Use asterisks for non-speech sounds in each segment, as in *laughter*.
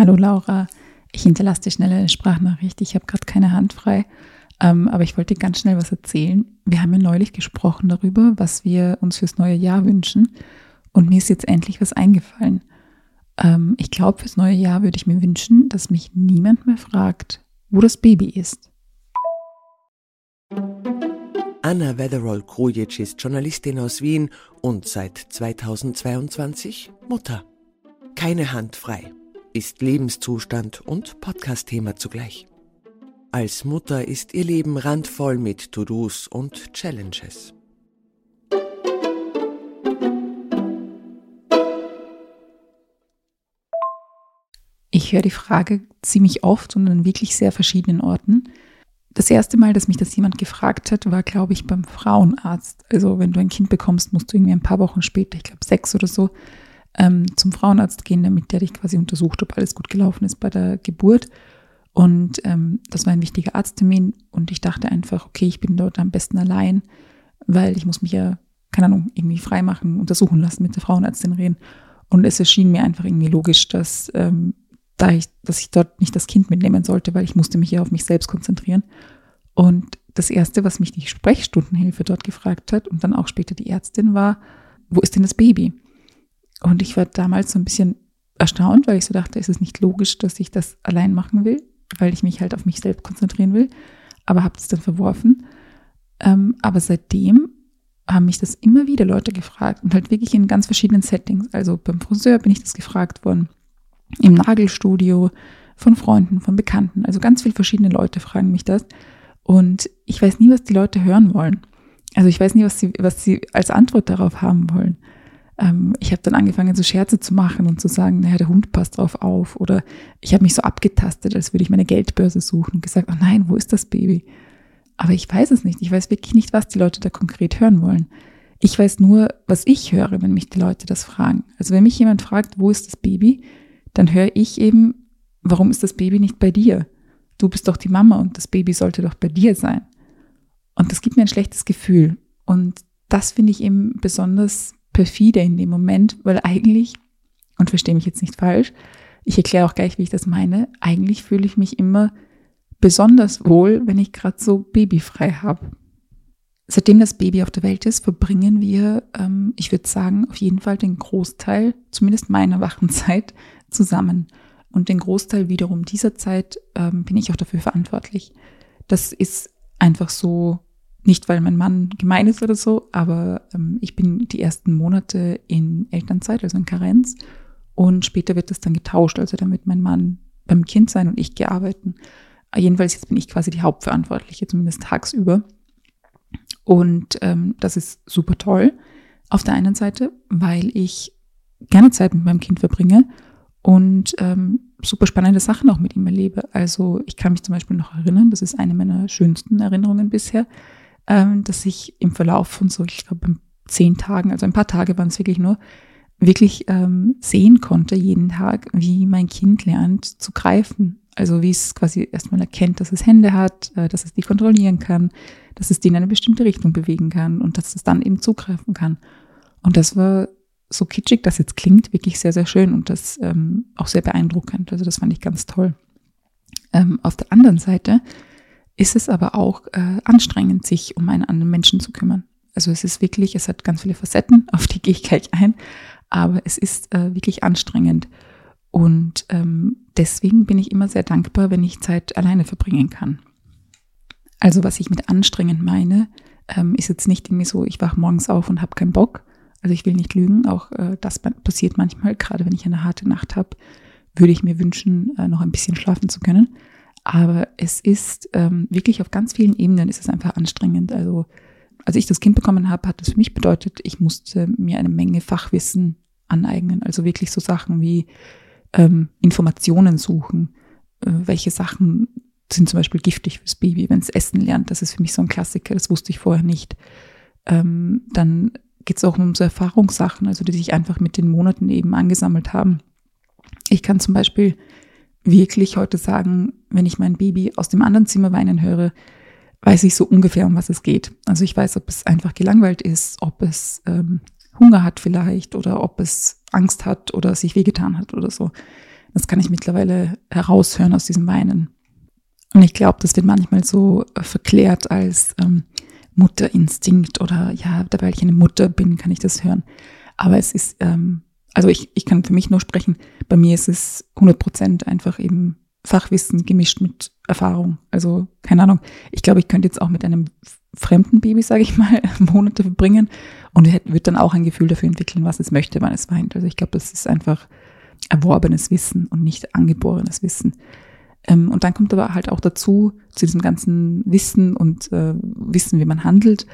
Hallo Laura, ich hinterlasse dir schnell eine Sprachnachricht. Ich habe gerade keine Hand frei, ähm, aber ich wollte ganz schnell was erzählen. Wir haben ja neulich gesprochen darüber, was wir uns fürs neue Jahr wünschen. Und mir ist jetzt endlich was eingefallen. Ähm, ich glaube, fürs neue Jahr würde ich mir wünschen, dass mich niemand mehr fragt, wo das Baby ist. Anna Wetherall-Krujic ist Journalistin aus Wien und seit 2022 Mutter. Keine Hand frei ist Lebenszustand und Podcast-Thema zugleich. Als Mutter ist ihr Leben randvoll mit To-Dos und Challenges. Ich höre die Frage ziemlich oft und an wirklich sehr verschiedenen Orten. Das erste Mal, dass mich das jemand gefragt hat, war, glaube ich, beim Frauenarzt. Also wenn du ein Kind bekommst, musst du irgendwie ein paar Wochen später, ich glaube sechs oder so, ähm, zum Frauenarzt gehen, damit der dich quasi untersucht, ob alles gut gelaufen ist bei der Geburt. Und ähm, das war ein wichtiger Arzttermin und ich dachte einfach, okay, ich bin dort am besten allein, weil ich muss mich ja, keine Ahnung, irgendwie freimachen, untersuchen lassen, mit der Frauenärztin reden. Und es erschien mir einfach irgendwie logisch, dass, ähm, da ich, dass ich dort nicht das Kind mitnehmen sollte, weil ich musste mich ja auf mich selbst konzentrieren. Und das Erste, was mich die Sprechstundenhilfe dort gefragt hat und dann auch später die Ärztin war, wo ist denn das Baby? Und ich war damals so ein bisschen erstaunt, weil ich so dachte, ist es nicht logisch, dass ich das allein machen will, weil ich mich halt auf mich selbst konzentrieren will. Aber habe es dann verworfen. Ähm, aber seitdem haben mich das immer wieder Leute gefragt und halt wirklich in ganz verschiedenen Settings. Also beim Friseur bin ich das gefragt worden, im Nagelstudio, von Freunden, von Bekannten. Also ganz viele verschiedene Leute fragen mich das. Und ich weiß nie, was die Leute hören wollen. Also ich weiß nie, was sie, was sie als Antwort darauf haben wollen ähm, ich habe dann angefangen, so Scherze zu machen und zu sagen, naja, der Hund passt drauf auf. Oder ich habe mich so abgetastet, als würde ich meine Geldbörse suchen und gesagt, oh nein, wo ist das Baby? Aber ich weiß es nicht. Ich weiß wirklich nicht, was die Leute da konkret hören wollen. Ich weiß nur, was ich höre, wenn mich die Leute das fragen. Also wenn mich jemand fragt, wo ist das Baby, dann höre ich eben, warum ist das Baby nicht bei dir? Du bist doch die Mama und das Baby sollte doch bei dir sein. Und das gibt mir ein schlechtes Gefühl. Und das finde ich eben besonders perfide in dem Moment, weil eigentlich, und verstehe mich jetzt nicht falsch, ich erkläre auch gleich, wie ich das meine, eigentlich fühle ich mich immer besonders wohl, wenn ich gerade so babyfrei habe. Seitdem das Baby auf der Welt ist, verbringen wir, ähm, ich würde sagen, auf jeden Fall den Großteil, zumindest meiner Wachenzeit, *laughs* zusammen. Und den Großteil wiederum dieser Zeit ähm, bin ich auch dafür verantwortlich. Das ist einfach so nicht, weil mein Mann gemein ist oder so, aber ähm, ich bin die ersten Monate in Elternzeit, also in Karenz. Und später wird das dann getauscht. Also wird mein Mann beim Kind sein und ich gearbeitet. Jedenfalls jetzt bin ich quasi die Hauptverantwortliche, zumindest tagsüber. Und ähm, das ist super toll. Auf der einen Seite, weil ich gerne Zeit mit meinem Kind verbringe und ähm, super spannende Sachen auch mit ihm erlebe. Also ich kann mich zum Beispiel noch erinnern, das ist eine meiner schönsten Erinnerungen bisher, ähm, dass ich im Verlauf von so, ich glaube, zehn Tagen, also ein paar Tage waren es wirklich nur, wirklich ähm, sehen konnte jeden Tag, wie mein Kind lernt zu greifen. Also wie es quasi erstmal erkennt, dass es Hände hat, äh, dass es die kontrollieren kann, dass es die in eine bestimmte Richtung bewegen kann und dass es dann eben zugreifen kann. Und das war so kitschig, das jetzt klingt, wirklich sehr, sehr schön und das ähm, auch sehr beeindruckend. Also das fand ich ganz toll. Ähm, auf der anderen Seite ist es aber auch äh, anstrengend, sich um einen anderen Menschen zu kümmern. Also es ist wirklich, es hat ganz viele Facetten, *laughs* auf die gehe ich gleich ein, aber es ist äh, wirklich anstrengend. Und ähm, deswegen bin ich immer sehr dankbar, wenn ich Zeit alleine verbringen kann. Also was ich mit anstrengend meine, ähm, ist jetzt nicht irgendwie so, ich wache morgens auf und habe keinen Bock. Also ich will nicht lügen, auch äh, das passiert manchmal, gerade wenn ich eine harte Nacht habe, würde ich mir wünschen, äh, noch ein bisschen schlafen zu können. Aber es ist ähm, wirklich auf ganz vielen Ebenen ist es einfach anstrengend. Also als ich das Kind bekommen habe, hat das für mich bedeutet, ich musste mir eine Menge Fachwissen aneignen. Also wirklich so Sachen wie ähm, Informationen suchen. Äh, welche Sachen sind zum Beispiel giftig fürs Baby, wenn es essen lernt. Das ist für mich so ein Klassiker, das wusste ich vorher nicht. Ähm, dann geht es auch um so Erfahrungssachen, also die sich einfach mit den Monaten eben angesammelt haben. Ich kann zum Beispiel wirklich heute sagen, wenn ich mein Baby aus dem anderen Zimmer weinen höre, weiß ich so ungefähr, um was es geht. Also ich weiß, ob es einfach gelangweilt ist, ob es ähm, Hunger hat vielleicht oder ob es Angst hat oder sich wehgetan hat oder so. Das kann ich mittlerweile heraushören aus diesem Weinen. Und ich glaube, das wird manchmal so äh, verklärt als ähm, Mutterinstinkt oder ja, da weil ich eine Mutter bin, kann ich das hören. Aber es ist, ähm, also ich, ich kann für mich nur sprechen, bei mir ist es 100 Prozent einfach eben Fachwissen gemischt mit Erfahrung. Also keine Ahnung, ich glaube, ich könnte jetzt auch mit einem fremden Baby, sage ich mal, *laughs* Monate verbringen und wird dann auch ein Gefühl dafür entwickeln, was es möchte, wann es weint. Also ich glaube, das ist einfach erworbenes Wissen und nicht angeborenes Wissen. Ähm, und dann kommt aber halt auch dazu, zu diesem ganzen Wissen und äh, Wissen, wie man handelt,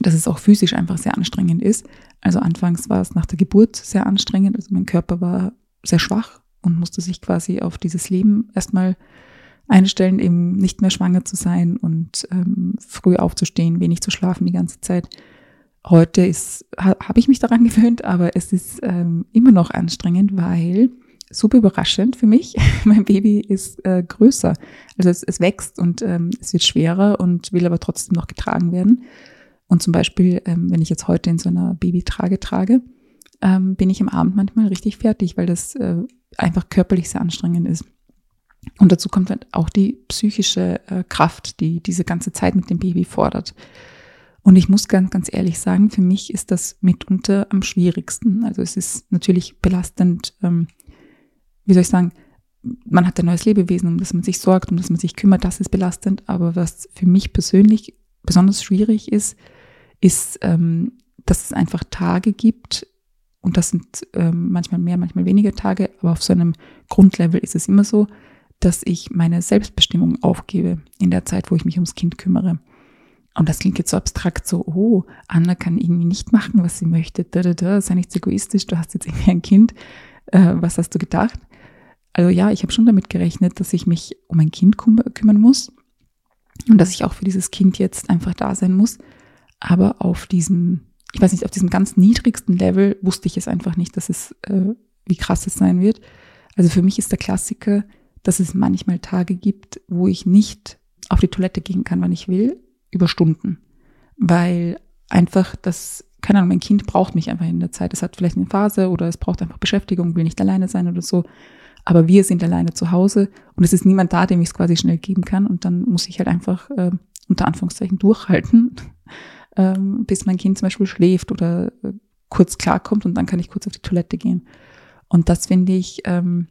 dass es auch physisch einfach sehr anstrengend ist. Also anfangs war es nach der Geburt sehr anstrengend. Also mein Körper war sehr schwach und musste sich quasi auf dieses Leben erstmal einstellen, eben nicht mehr schwanger zu sein und ähm, früh aufzustehen, wenig zu schlafen die ganze Zeit. Heute ist, ha, habe ich mich daran *laughs* gewöhnt, aber es ist ähm, immer noch anstrengend, weil super überraschend für mich. *laughs* mein Baby ist äh, größer. Also es, es wächst und ähm, es wird schwerer und will aber trotzdem noch getragen werden. Und zum Beispiel, ähm, wenn ich jetzt heute in so einer Babytrage trage, ähm, bin ich am Abend manchmal richtig fertig, weil das äh, einfach körperlich sehr anstrengend ist. Und dazu kommt halt auch die psychische äh, Kraft, die diese ganze Zeit mit dem Baby fordert. Und ich muss ganz, ganz ehrlich sagen, für mich ist das mitunter am schwierigsten. Also es ist natürlich belastend, ähm, wie soll ich sagen, man hat ein neues Lebewesen, um das man sich sorgt, um das man sich kümmert, das ist belastend. Aber was für mich persönlich besonders schwierig ist, ist, ähm, dass es einfach Tage gibt, und das sind ähm, manchmal mehr, manchmal weniger Tage, aber auf so einem Grundlevel ist es immer so, dass ich meine Selbstbestimmung aufgebe in der Zeit, wo ich mich ums Kind kümmere. Und das klingt jetzt so abstrakt, so, oh, Anna kann irgendwie nicht machen, was sie möchte, da, da, da, sei nicht egoistisch, du hast jetzt irgendwie ein Kind, äh, was hast du gedacht? Also ja, ich habe schon damit gerechnet, dass ich mich um ein Kind küm kümmern muss und dass ich auch für dieses Kind jetzt einfach da sein muss. Aber auf diesem, ich weiß nicht, auf diesem ganz niedrigsten Level wusste ich es einfach nicht, dass es, äh, wie krass es sein wird. Also für mich ist der Klassiker, dass es manchmal Tage gibt, wo ich nicht auf die Toilette gehen kann, wann ich will, über Stunden. Weil einfach das, keine Ahnung, mein Kind braucht mich einfach in der Zeit. Es hat vielleicht eine Phase oder es braucht einfach Beschäftigung, will nicht alleine sein oder so. Aber wir sind alleine zu Hause und es ist niemand da, dem ich es quasi schnell geben kann. Und dann muss ich halt einfach äh, unter Anführungszeichen durchhalten, äh, bis mein Kind zum Beispiel schläft oder äh, kurz klarkommt und dann kann ich kurz auf die Toilette gehen. Und das finde ich, ähm,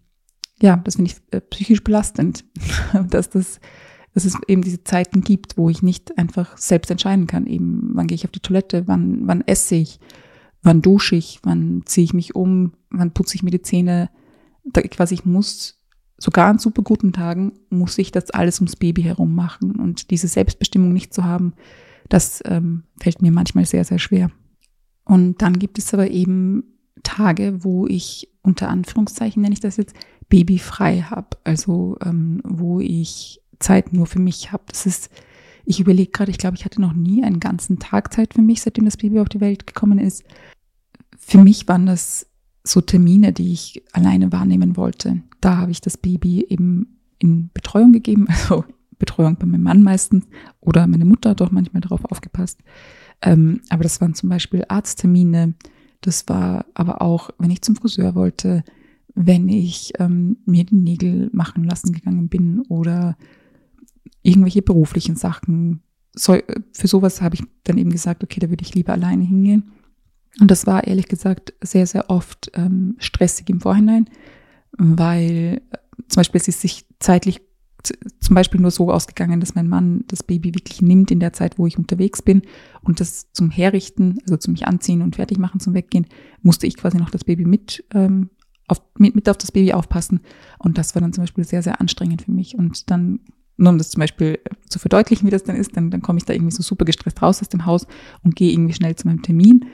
ja, das finde ich äh, psychisch belastend, *laughs* dass das, dass es eben diese Zeiten gibt, wo ich nicht einfach selbst entscheiden kann, eben wann gehe ich auf die Toilette, wann, wann esse ich, wann dusche ich, wann ziehe ich mich um, wann putze ich mir die Zähne. Da, quasi ich muss, sogar an super guten Tagen, muss ich das alles ums Baby herum machen. Und diese Selbstbestimmung nicht zu haben, das ähm, fällt mir manchmal sehr, sehr schwer. Und dann gibt es aber eben Tage, wo ich unter Anführungszeichen nenne ich das jetzt, babyfrei habe, also ähm, wo ich Zeit nur für mich habe. Das ist, ich überlege gerade, ich glaube, ich hatte noch nie einen ganzen Tag Zeit für mich, seitdem das Baby auf die Welt gekommen ist. Für mich waren das so Termine, die ich alleine wahrnehmen wollte. Da habe ich das Baby eben in Betreuung gegeben, *laughs* also Betreuung bei meinem Mann meistens oder meine Mutter hat auch manchmal darauf aufgepasst. Ähm, aber das waren zum Beispiel Arzttermine. Das war aber auch, wenn ich zum Friseur wollte, wenn ich ähm, mir die Nägel machen lassen gegangen bin oder irgendwelche beruflichen Sachen. So, für sowas habe ich dann eben gesagt, okay, da würde ich lieber alleine hingehen. Und das war ehrlich gesagt sehr, sehr oft ähm, stressig im Vorhinein, weil äh, zum Beispiel es ist sich zeitlich zum Beispiel nur so ausgegangen, dass mein Mann das Baby wirklich nimmt in der Zeit, wo ich unterwegs bin und das zum Herrichten, also zum mich anziehen und fertig machen, zum Weggehen, musste ich quasi noch das Baby mit ähm, auf, mit, mit auf das Baby aufpassen. Und das war dann zum Beispiel sehr, sehr anstrengend für mich. Und dann, nur um das zum Beispiel zu verdeutlichen, wie das dann ist, dann, dann komme ich da irgendwie so super gestresst raus aus dem Haus und gehe irgendwie schnell zu meinem Termin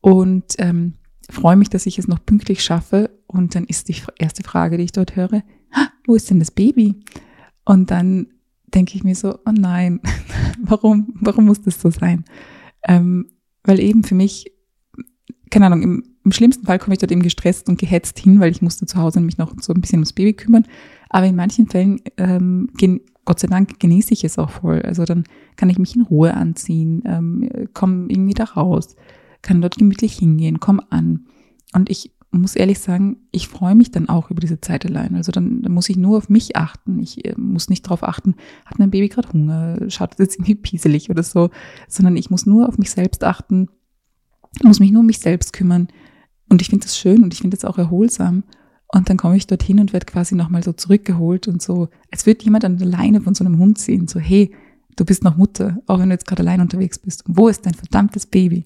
und ähm, freue mich, dass ich es noch pünktlich schaffe. Und dann ist die erste Frage, die ich dort höre, wo ist denn das Baby? Und dann denke ich mir so, oh nein, *laughs* warum, warum muss das so sein? Ähm, weil eben für mich, keine Ahnung, im, im schlimmsten Fall komme ich dort eben gestresst und gehetzt hin, weil ich musste zu Hause mich noch so ein bisschen ums Baby kümmern. Aber in manchen Fällen, ähm, Gott sei Dank, genieße ich es auch voll. Also dann kann ich mich in Ruhe anziehen, ähm, komme irgendwie da raus, kann dort gemütlich hingehen, komm an. Und ich muss ehrlich sagen, ich freue mich dann auch über diese Zeit allein. Also dann, dann muss ich nur auf mich achten. Ich äh, muss nicht darauf achten, hat mein Baby gerade Hunger, schaut es jetzt irgendwie pieselig oder so, sondern ich muss nur auf mich selbst achten, muss mich nur um mich selbst kümmern. Und ich finde das schön und ich finde das auch erholsam. Und dann komme ich dorthin und werde quasi nochmal so zurückgeholt und so, als würde jemand an der Leine von so einem Hund ziehen, so, hey, du bist noch Mutter, auch wenn du jetzt gerade allein unterwegs bist. Wo ist dein verdammtes Baby?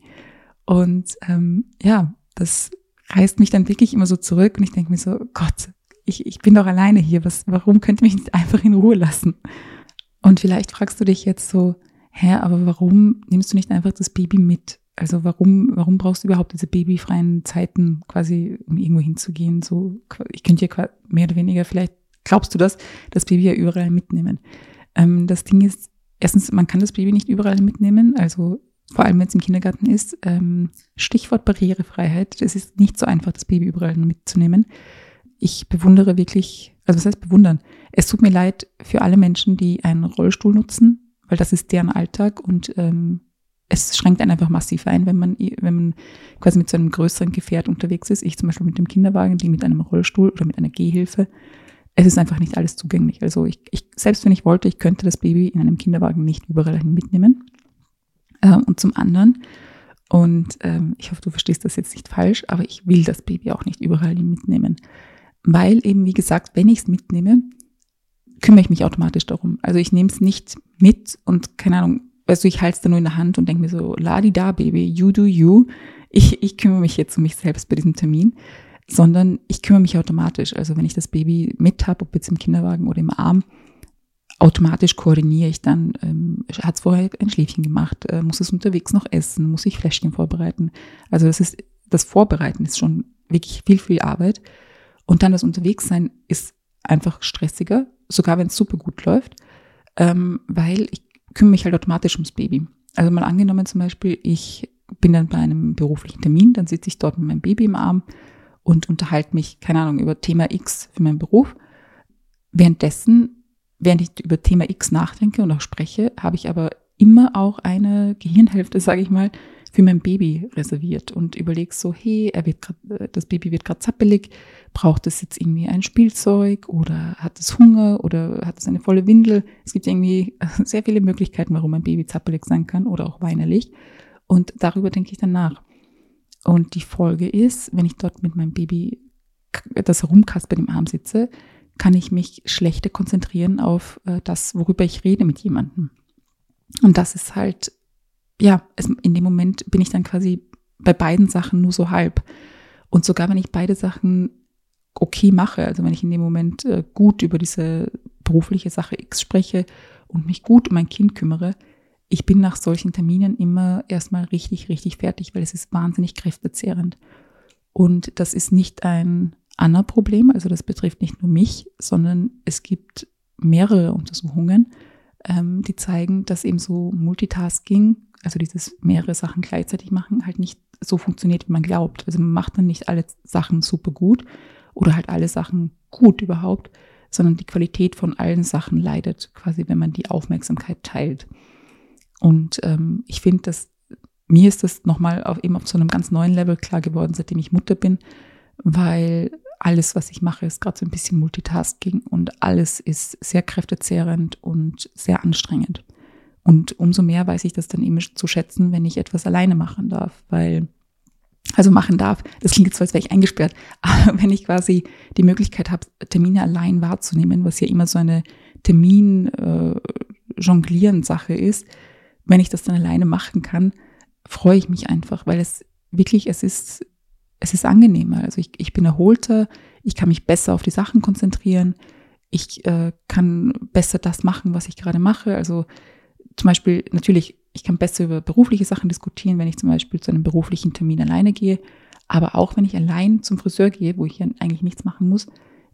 Und ähm, ja, das reißt mich dann wirklich immer so zurück und ich denke mir so, Gott, ich, ich bin doch alleine hier, was, warum könnt ihr mich nicht einfach in Ruhe lassen? Und vielleicht fragst du dich jetzt so, hä, aber warum nimmst du nicht einfach das Baby mit? Also warum, warum brauchst du überhaupt diese babyfreien Zeiten quasi, um irgendwo hinzugehen? So, ich könnte ja mehr oder weniger, vielleicht glaubst du das, das Baby ja überall mitnehmen. Ähm, das Ding ist, erstens, man kann das Baby nicht überall mitnehmen. Also vor allem wenn es im Kindergarten ist. Ähm, Stichwort Barrierefreiheit. Es ist nicht so einfach, das Baby überall mitzunehmen. Ich bewundere wirklich, also was heißt bewundern? Es tut mir leid für alle Menschen, die einen Rollstuhl nutzen, weil das ist deren Alltag und ähm, es schränkt einen einfach massiv ein, wenn man, wenn man quasi mit so einem größeren Gefährt unterwegs ist. Ich zum Beispiel mit dem Kinderwagen, die mit einem Rollstuhl oder mit einer Gehhilfe. Es ist einfach nicht alles zugänglich. Also ich, ich, selbst wenn ich wollte, ich könnte das Baby in einem Kinderwagen nicht überall mitnehmen. Ähm, und zum anderen, und ähm, ich hoffe, du verstehst das jetzt nicht falsch, aber ich will das Baby auch nicht überall mitnehmen. Weil eben, wie gesagt, wenn ich es mitnehme, kümmere ich mich automatisch darum. Also ich nehme es nicht mit und keine Ahnung, weißt du, ich halte es da nur in der Hand und denke mir so, ladi da, Baby, you do you. Ich, ich kümmere mich jetzt um mich selbst bei diesem Termin, sondern ich kümmere mich automatisch. Also wenn ich das Baby mit habe, ob jetzt im Kinderwagen oder im Arm, automatisch koordiniere ich dann, ähm, hat es vorher ein Schläfchen gemacht, äh, muss es unterwegs noch essen, muss ich Fläschchen vorbereiten. Also das ist, das Vorbereiten ist schon wirklich viel, viel Arbeit. Und dann das Unterwegssein ist einfach stressiger, sogar wenn es super gut läuft, ähm, weil ich kümmere mich halt automatisch ums Baby. Also mal angenommen zum Beispiel, ich bin dann bei einem beruflichen Termin, dann sitze ich dort mit meinem Baby im Arm und unterhalte mich, keine Ahnung, über Thema X für meinen Beruf. Währenddessen während ich über Thema X nachdenke und auch spreche, habe ich aber immer auch eine Gehirnhälfte, *laughs* sage ich mal, für mein Baby reserviert und überlege so, hey, er wird grad, äh, das Baby wird gerade zappelig, braucht es jetzt irgendwie ein Spielzeug oder hat es Hunger oder hat es eine volle Windel? Es gibt irgendwie *laughs* sehr viele Möglichkeiten, warum ein Baby zappelig sein kann oder auch weinerlich. Und darüber denke ich dann nach. Und die Folge ist, wenn ich dort mit meinem Baby das Rumkaspert im Arm sitze, kann ich mich schlechter konzentrieren auf äh, das, worüber ich rede mit jemandem. Und das ist halt, ja, es, in dem Moment bin ich dann quasi bei beiden Sachen nur so halb. Und sogar wenn ich beide Sachen okay mache, also wenn ich in dem Moment äh, gut über diese berufliche Sache X spreche und mich gut um mein Kind kümmere, ich bin nach solchen Terminen immer erstmal richtig, richtig fertig, weil es ist wahnsinnig kräftezehrend. Und das ist nicht ein Anna-Problem. Also das betrifft nicht nur mich, sondern es gibt mehrere Untersuchungen, ähm, die zeigen, dass eben so Multitasking, also dieses mehrere Sachen gleichzeitig machen, halt nicht so funktioniert, wie man glaubt. Also man macht dann nicht alle Sachen super gut oder halt alle Sachen gut überhaupt, sondern die Qualität von allen Sachen leidet quasi, wenn man die Aufmerksamkeit teilt. Und ähm, ich finde, dass mir ist das nochmal auf, eben auf so einem ganz neuen Level klar geworden, seitdem ich Mutter bin, weil alles, was ich mache, ist gerade so ein bisschen Multitasking und alles ist sehr kräftezehrend und sehr anstrengend. Und umso mehr weiß ich das dann immer zu schätzen, wenn ich etwas alleine machen darf, weil, also machen darf, das klingt jetzt so, als wäre ich eingesperrt, *laughs* aber wenn ich quasi die Möglichkeit habe, Termine allein wahrzunehmen, was ja immer so eine Termin-Jonglieren-Sache äh, ist, wenn ich das dann alleine machen kann, freue ich mich einfach, weil es wirklich, es ist es ist angenehmer. Also ich, ich bin erholter, ich kann mich besser auf die Sachen konzentrieren, ich äh, kann besser das machen, was ich gerade mache. Also zum Beispiel, natürlich, ich kann besser über berufliche Sachen diskutieren, wenn ich zum Beispiel zu einem beruflichen Termin alleine gehe. Aber auch wenn ich allein zum Friseur gehe, wo ich ja eigentlich nichts machen muss,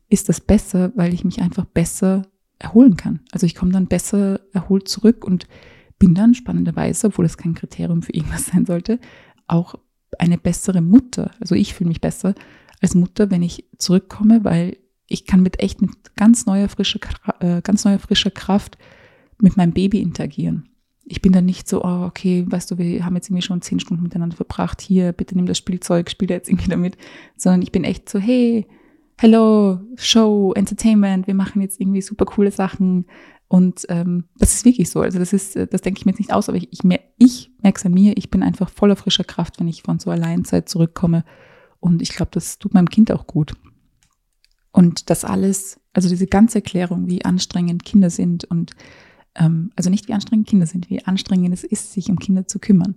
ist das besser, weil ich mich einfach besser erholen kann. Also ich komme dann besser erholt zurück und bin dann spannenderweise, obwohl das kein Kriterium für irgendwas sein sollte, auch eine bessere Mutter. Also ich fühle mich besser als Mutter, wenn ich zurückkomme, weil ich kann mit echt mit ganz neuer frischer, äh, ganz neuer frischer Kraft mit meinem Baby interagieren. ich bin dann nicht so, oh, okay, weißt du, wir haben jetzt irgendwie schon zehn Stunden miteinander verbracht, hier, bitte nimm das Spielzeug, spiel da jetzt irgendwie damit, sondern ich bin echt so, hey, hello, Show, Entertainment, wir machen jetzt irgendwie super coole Sachen. Und ähm, das ist wirklich so. Also das ist, das denke ich mir jetzt nicht aus, aber ich, ich, mer ich merke es an mir, ich bin einfach voller frischer Kraft, wenn ich von so Alleinzeit zurückkomme. Und ich glaube, das tut meinem Kind auch gut. Und das alles, also diese ganze Erklärung, wie anstrengend Kinder sind und ähm, also nicht wie anstrengend Kinder sind, wie anstrengend es ist, sich um Kinder zu kümmern.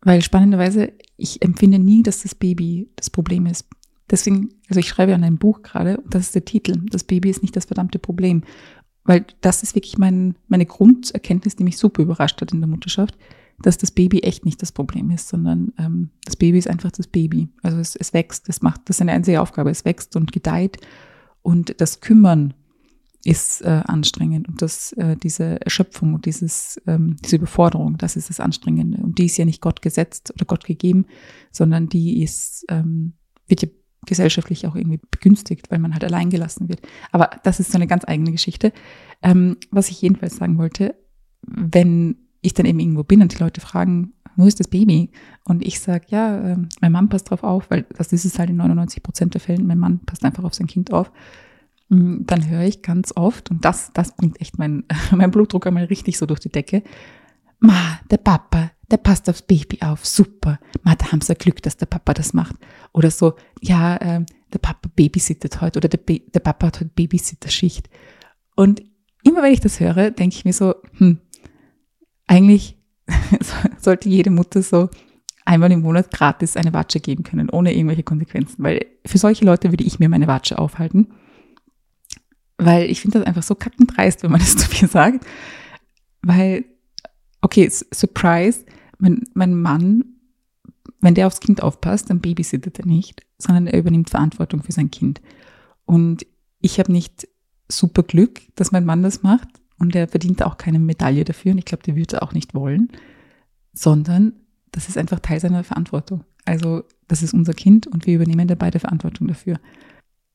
Weil spannenderweise, ich empfinde nie, dass das Baby das Problem ist. Deswegen, also ich schreibe an einem Buch gerade, und das ist der Titel, das Baby ist nicht das verdammte Problem. Weil das ist wirklich mein, meine Grunderkenntnis, die mich super überrascht hat in der Mutterschaft, dass das Baby echt nicht das Problem ist, sondern ähm, das Baby ist einfach das Baby. Also es, es wächst, es macht, das ist eine einzige Aufgabe, es wächst und gedeiht. Und das Kümmern ist äh, anstrengend und das, äh, diese Erschöpfung und dieses, ähm, diese Überforderung, das ist das Anstrengende. Und die ist ja nicht Gott gesetzt oder Gott gegeben, sondern die ist, ähm, wird ja gesellschaftlich auch irgendwie begünstigt, weil man halt allein gelassen wird. Aber das ist so eine ganz eigene Geschichte. Ähm, was ich jedenfalls sagen wollte, wenn ich dann eben irgendwo bin und die Leute fragen, wo ist das Baby? Und ich sage, ja, äh, mein Mann passt drauf auf, weil das ist es halt in 99 Prozent der Fällen, mein Mann passt einfach auf sein Kind auf. Mm, dann höre ich ganz oft, und das, das bringt echt mein, *laughs* mein Blutdruck einmal richtig so durch die Decke, Ma, der Papa, der passt aufs Baby auf, super. Ma, da haben sie Glück, dass der Papa das macht. Oder so, ja, äh, der Papa babysittet heute oder der, der Papa hat heute Babysitterschicht. Und immer wenn ich das höre, denke ich mir so, hm, eigentlich *laughs* sollte jede Mutter so einmal im Monat gratis eine Watsche geben können, ohne irgendwelche Konsequenzen. Weil für solche Leute würde ich mir meine Watsche aufhalten. Weil ich finde das einfach so kackendreist, wenn man das *laughs* zu mir sagt. Weil okay, Surprise, mein, mein Mann, wenn der aufs Kind aufpasst, dann babysittet er nicht, sondern er übernimmt Verantwortung für sein Kind. Und ich habe nicht super Glück, dass mein Mann das macht und er verdient auch keine Medaille dafür und ich glaube, der würde auch nicht wollen, sondern das ist einfach Teil seiner Verantwortung. Also das ist unser Kind und wir übernehmen da beide Verantwortung dafür.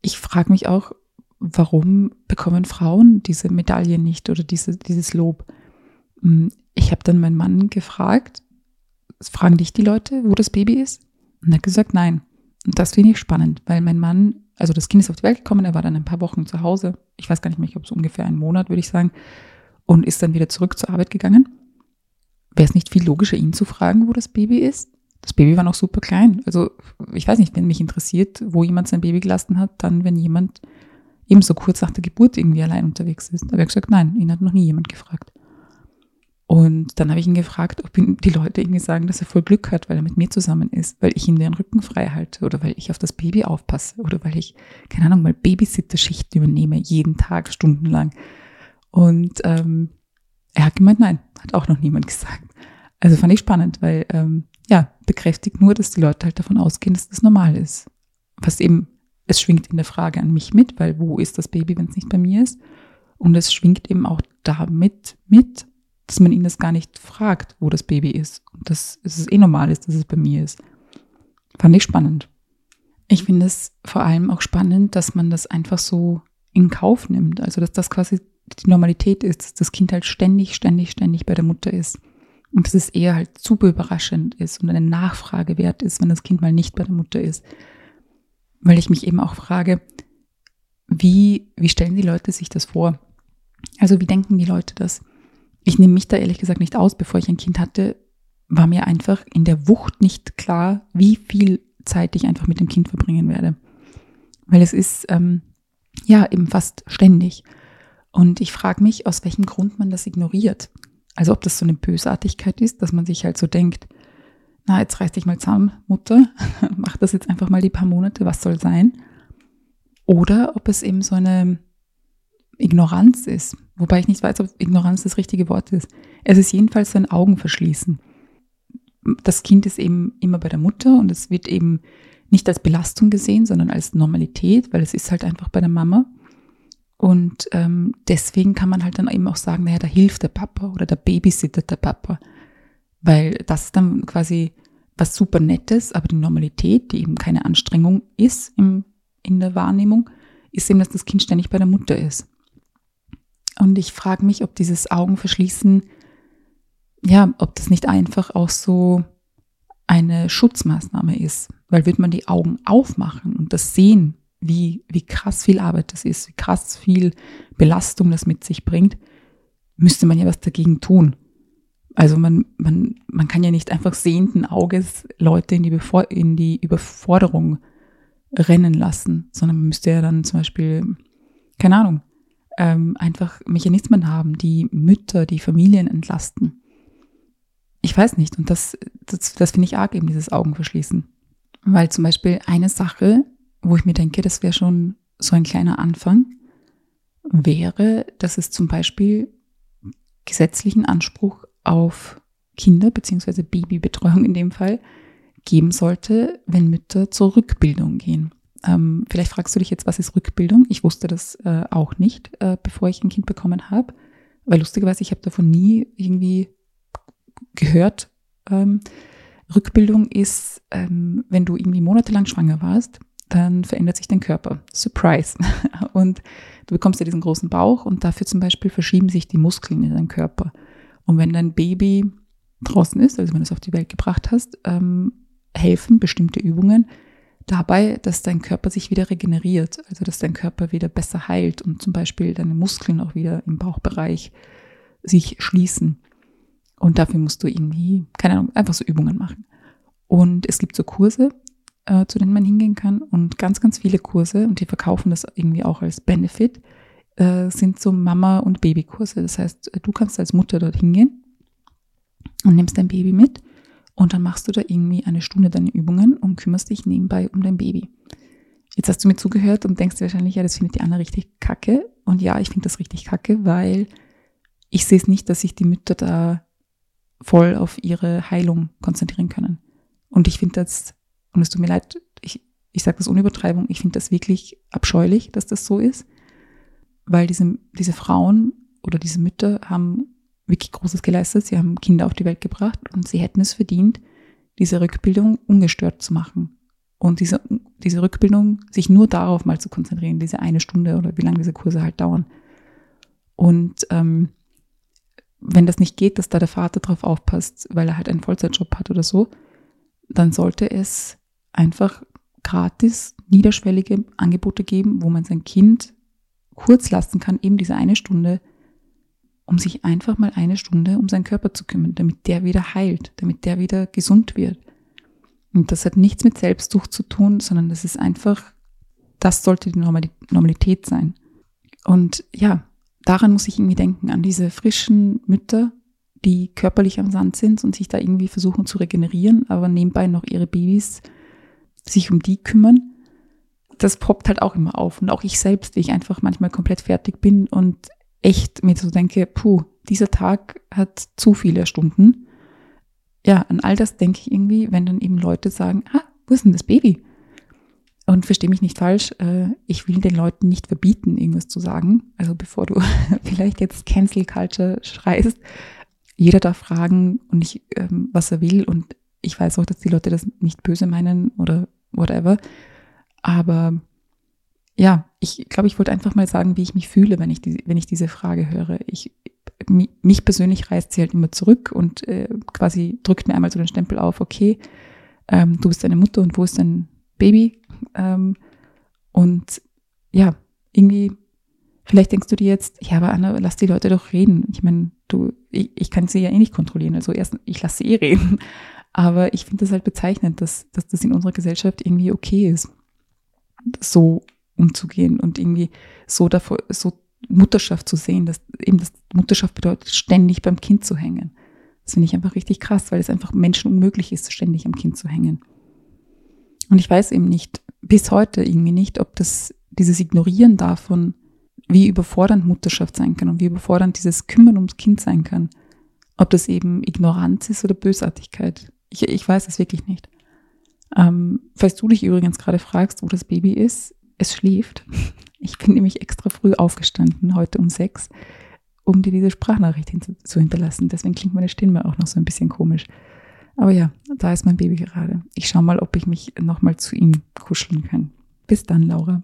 Ich frage mich auch, warum bekommen Frauen diese Medaille nicht oder diese, dieses Lob? Hm, ich habe dann meinen Mann gefragt, fragen dich die Leute, wo das Baby ist? Und er hat gesagt, nein. Und das finde ich spannend, weil mein Mann, also das Kind ist auf die Welt gekommen, er war dann ein paar Wochen zu Hause. Ich weiß gar nicht mehr, ob es ungefähr einen Monat, würde ich sagen, und ist dann wieder zurück zur Arbeit gegangen. Wäre es nicht viel logischer, ihn zu fragen, wo das Baby ist? Das Baby war noch super klein. Also ich weiß nicht, wenn mich interessiert, wo jemand sein Baby gelassen hat, dann wenn jemand eben so kurz nach der Geburt irgendwie allein unterwegs ist. Da habe ich gesagt, nein, ihn hat noch nie jemand gefragt. Und dann habe ich ihn gefragt, ob ihn die Leute irgendwie sagen, dass er voll Glück hat, weil er mit mir zusammen ist, weil ich ihm den Rücken frei halte oder weil ich auf das Baby aufpasse oder weil ich, keine Ahnung, mal Babysitterschichten übernehme, jeden Tag, stundenlang. Und ähm, er hat gemeint, nein, hat auch noch niemand *laughs* gesagt. Also fand ich spannend, weil ähm, ja, bekräftigt nur, dass die Leute halt davon ausgehen, dass das normal ist. Was eben, es schwingt in der Frage an mich mit, weil wo ist das Baby, wenn es nicht bei mir ist? Und es schwingt eben auch damit mit, dass man ihn das gar nicht fragt, wo das Baby ist. Und dass es eh normal ist, dass es bei mir ist. Fand ich spannend. Ich finde es vor allem auch spannend, dass man das einfach so in Kauf nimmt. Also, dass das quasi die Normalität ist, dass das Kind halt ständig, ständig, ständig bei der Mutter ist. Und dass es eher halt super überraschend ist und eine Nachfrage wert ist, wenn das Kind mal nicht bei der Mutter ist. Weil ich mich eben auch frage, wie, wie stellen die Leute sich das vor? Also wie denken die Leute das? Ich nehme mich da ehrlich gesagt nicht aus. Bevor ich ein Kind hatte, war mir einfach in der Wucht nicht klar, wie viel Zeit ich einfach mit dem Kind verbringen werde. Weil es ist ähm, ja eben fast ständig. Und ich frage mich, aus welchem Grund man das ignoriert. Also ob das so eine Bösartigkeit ist, dass man sich halt so denkt, na, jetzt reiß dich mal zusammen, Mutter, *laughs* mach das jetzt einfach mal die paar Monate, was soll sein? Oder ob es eben so eine Ignoranz ist. Wobei ich nicht weiß, ob Ignoranz das richtige Wort ist. Es ist jedenfalls so ein Augenverschließen. Das Kind ist eben immer bei der Mutter und es wird eben nicht als Belastung gesehen, sondern als Normalität, weil es ist halt einfach bei der Mama. Und ähm, deswegen kann man halt dann eben auch sagen, naja, da hilft der Papa oder der babysittert der Papa. Weil das ist dann quasi was super Nettes, aber die Normalität, die eben keine Anstrengung ist im, in der Wahrnehmung, ist eben, dass das Kind ständig bei der Mutter ist. Und ich frage mich, ob dieses Augenverschließen ja, ob das nicht einfach auch so eine Schutzmaßnahme ist, weil wird man die Augen aufmachen und das sehen, wie, wie krass viel Arbeit das ist, wie krass viel Belastung das mit sich bringt, müsste man ja was dagegen tun. Also man, man, man kann ja nicht einfach sehenden Auges Leute in die, Bevor in die Überforderung rennen lassen, sondern man müsste ja dann zum Beispiel, keine Ahnung, ähm, einfach Mechanismen haben, die Mütter, die Familien entlasten. Ich weiß nicht. Und das, das, das finde ich arg, eben dieses Augenverschließen. Weil zum Beispiel eine Sache, wo ich mir denke, das wäre schon so ein kleiner Anfang, wäre, dass es zum Beispiel gesetzlichen Anspruch auf Kinder bzw. Babybetreuung in dem Fall geben sollte, wenn Mütter zur Rückbildung gehen. Ähm, vielleicht fragst du dich jetzt, was ist Rückbildung? Ich wusste das äh, auch nicht, äh, bevor ich ein Kind bekommen habe, weil lustigerweise ich habe davon nie irgendwie gehört. Ähm, Rückbildung ist, ähm, wenn du irgendwie monatelang schwanger warst, dann verändert sich dein Körper. Surprise. *laughs* Und du bekommst ja diesen großen Bauch und dafür zum Beispiel verschieben sich die Muskeln in deinem Körper. Und wenn dein Baby draußen ist, also wenn du es auf die Welt gebracht hast, ähm, helfen bestimmte Übungen dabei, dass dein Körper sich wieder regeneriert, also dass dein Körper wieder besser heilt und zum Beispiel deine Muskeln auch wieder im Bauchbereich sich schließen. Und dafür musst du irgendwie, keine Ahnung, einfach so Übungen machen. Und es gibt so Kurse, äh, zu denen man hingehen kann. Und ganz, ganz viele Kurse, und die verkaufen das irgendwie auch als Benefit, äh, sind so Mama- und Babykurse. Das heißt, du kannst als Mutter dort hingehen und nimmst dein Baby mit und dann machst du da irgendwie eine Stunde deine Übungen und kümmerst dich nebenbei um dein Baby. Jetzt hast du mir zugehört und denkst dir wahrscheinlich, ja, das findet die Anna richtig kacke. Und ja, ich finde das richtig kacke, weil ich sehe es nicht, dass sich die Mütter da voll auf ihre Heilung konzentrieren können. Und ich finde das, und es tut mir leid, ich, ich sage das ohne Übertreibung, ich finde das wirklich abscheulich, dass das so ist, weil diese, diese Frauen oder diese Mütter haben wirklich Großes geleistet. Sie haben Kinder auf die Welt gebracht und sie hätten es verdient, diese Rückbildung ungestört zu machen. Und diese, diese Rückbildung, sich nur darauf mal zu konzentrieren, diese eine Stunde oder wie lange diese Kurse halt dauern. Und ähm, wenn das nicht geht, dass da der Vater drauf aufpasst, weil er halt einen Vollzeitjob hat oder so, dann sollte es einfach gratis, niederschwellige Angebote geben, wo man sein Kind kurz lassen kann, eben diese eine Stunde, um sich einfach mal eine Stunde um seinen Körper zu kümmern, damit der wieder heilt, damit der wieder gesund wird. Und das hat nichts mit Selbstsucht zu tun, sondern das ist einfach, das sollte die Normalität sein. Und ja, daran muss ich irgendwie denken, an diese frischen Mütter, die körperlich am Sand sind und sich da irgendwie versuchen zu regenerieren, aber nebenbei noch ihre Babys sich um die kümmern. Das poppt halt auch immer auf. Und auch ich selbst, wie ich einfach manchmal komplett fertig bin und echt mir so denke, puh, dieser Tag hat zu viele Stunden. Ja, an all das denke ich irgendwie, wenn dann eben Leute sagen, ah, wo ist denn das Baby? Und verstehe mich nicht falsch, äh, ich will den Leuten nicht verbieten, irgendwas zu sagen. Also bevor du *laughs* vielleicht jetzt Cancel Culture schreist, jeder darf fragen und nicht, ähm, was er will. Und ich weiß auch, dass die Leute das nicht böse meinen oder whatever. Aber ja, ich glaube, ich wollte einfach mal sagen, wie ich mich fühle, wenn ich, die, wenn ich diese Frage höre. Ich, mich persönlich reißt sie halt immer zurück und äh, quasi drückt mir einmal so den Stempel auf, okay, ähm, du bist deine Mutter und wo ist dein Baby? Ähm, und ja, irgendwie, vielleicht denkst du dir jetzt, ja, aber Anna, lass die Leute doch reden. Ich meine, du, ich, ich kann sie ja eh nicht kontrollieren. Also erst, ich lasse sie eh reden. *laughs* Aber ich finde das halt bezeichnend, dass, dass das in unserer Gesellschaft irgendwie okay ist. So umzugehen und irgendwie so davor, so Mutterschaft zu sehen, dass eben das Mutterschaft bedeutet, ständig beim Kind zu hängen. Das finde ich einfach richtig krass, weil es einfach Menschen unmöglich ist, ständig am Kind zu hängen. Und ich weiß eben nicht, bis heute irgendwie nicht, ob das, dieses Ignorieren davon, wie überfordernd Mutterschaft sein kann und wie überfordernd dieses Kümmern ums Kind sein kann, ob das eben Ignoranz ist oder Bösartigkeit. Ich, ich weiß es wirklich nicht. Ähm, falls du dich übrigens gerade fragst, wo das Baby ist, es schläft. Ich bin nämlich extra früh aufgestanden, heute um sechs, um dir diese Sprachnachricht hin zu hinterlassen. Deswegen klingt meine Stimme auch noch so ein bisschen komisch. Aber ja, da ist mein Baby gerade. Ich schaue mal, ob ich mich nochmal zu ihm kuscheln kann. Bis dann, Laura.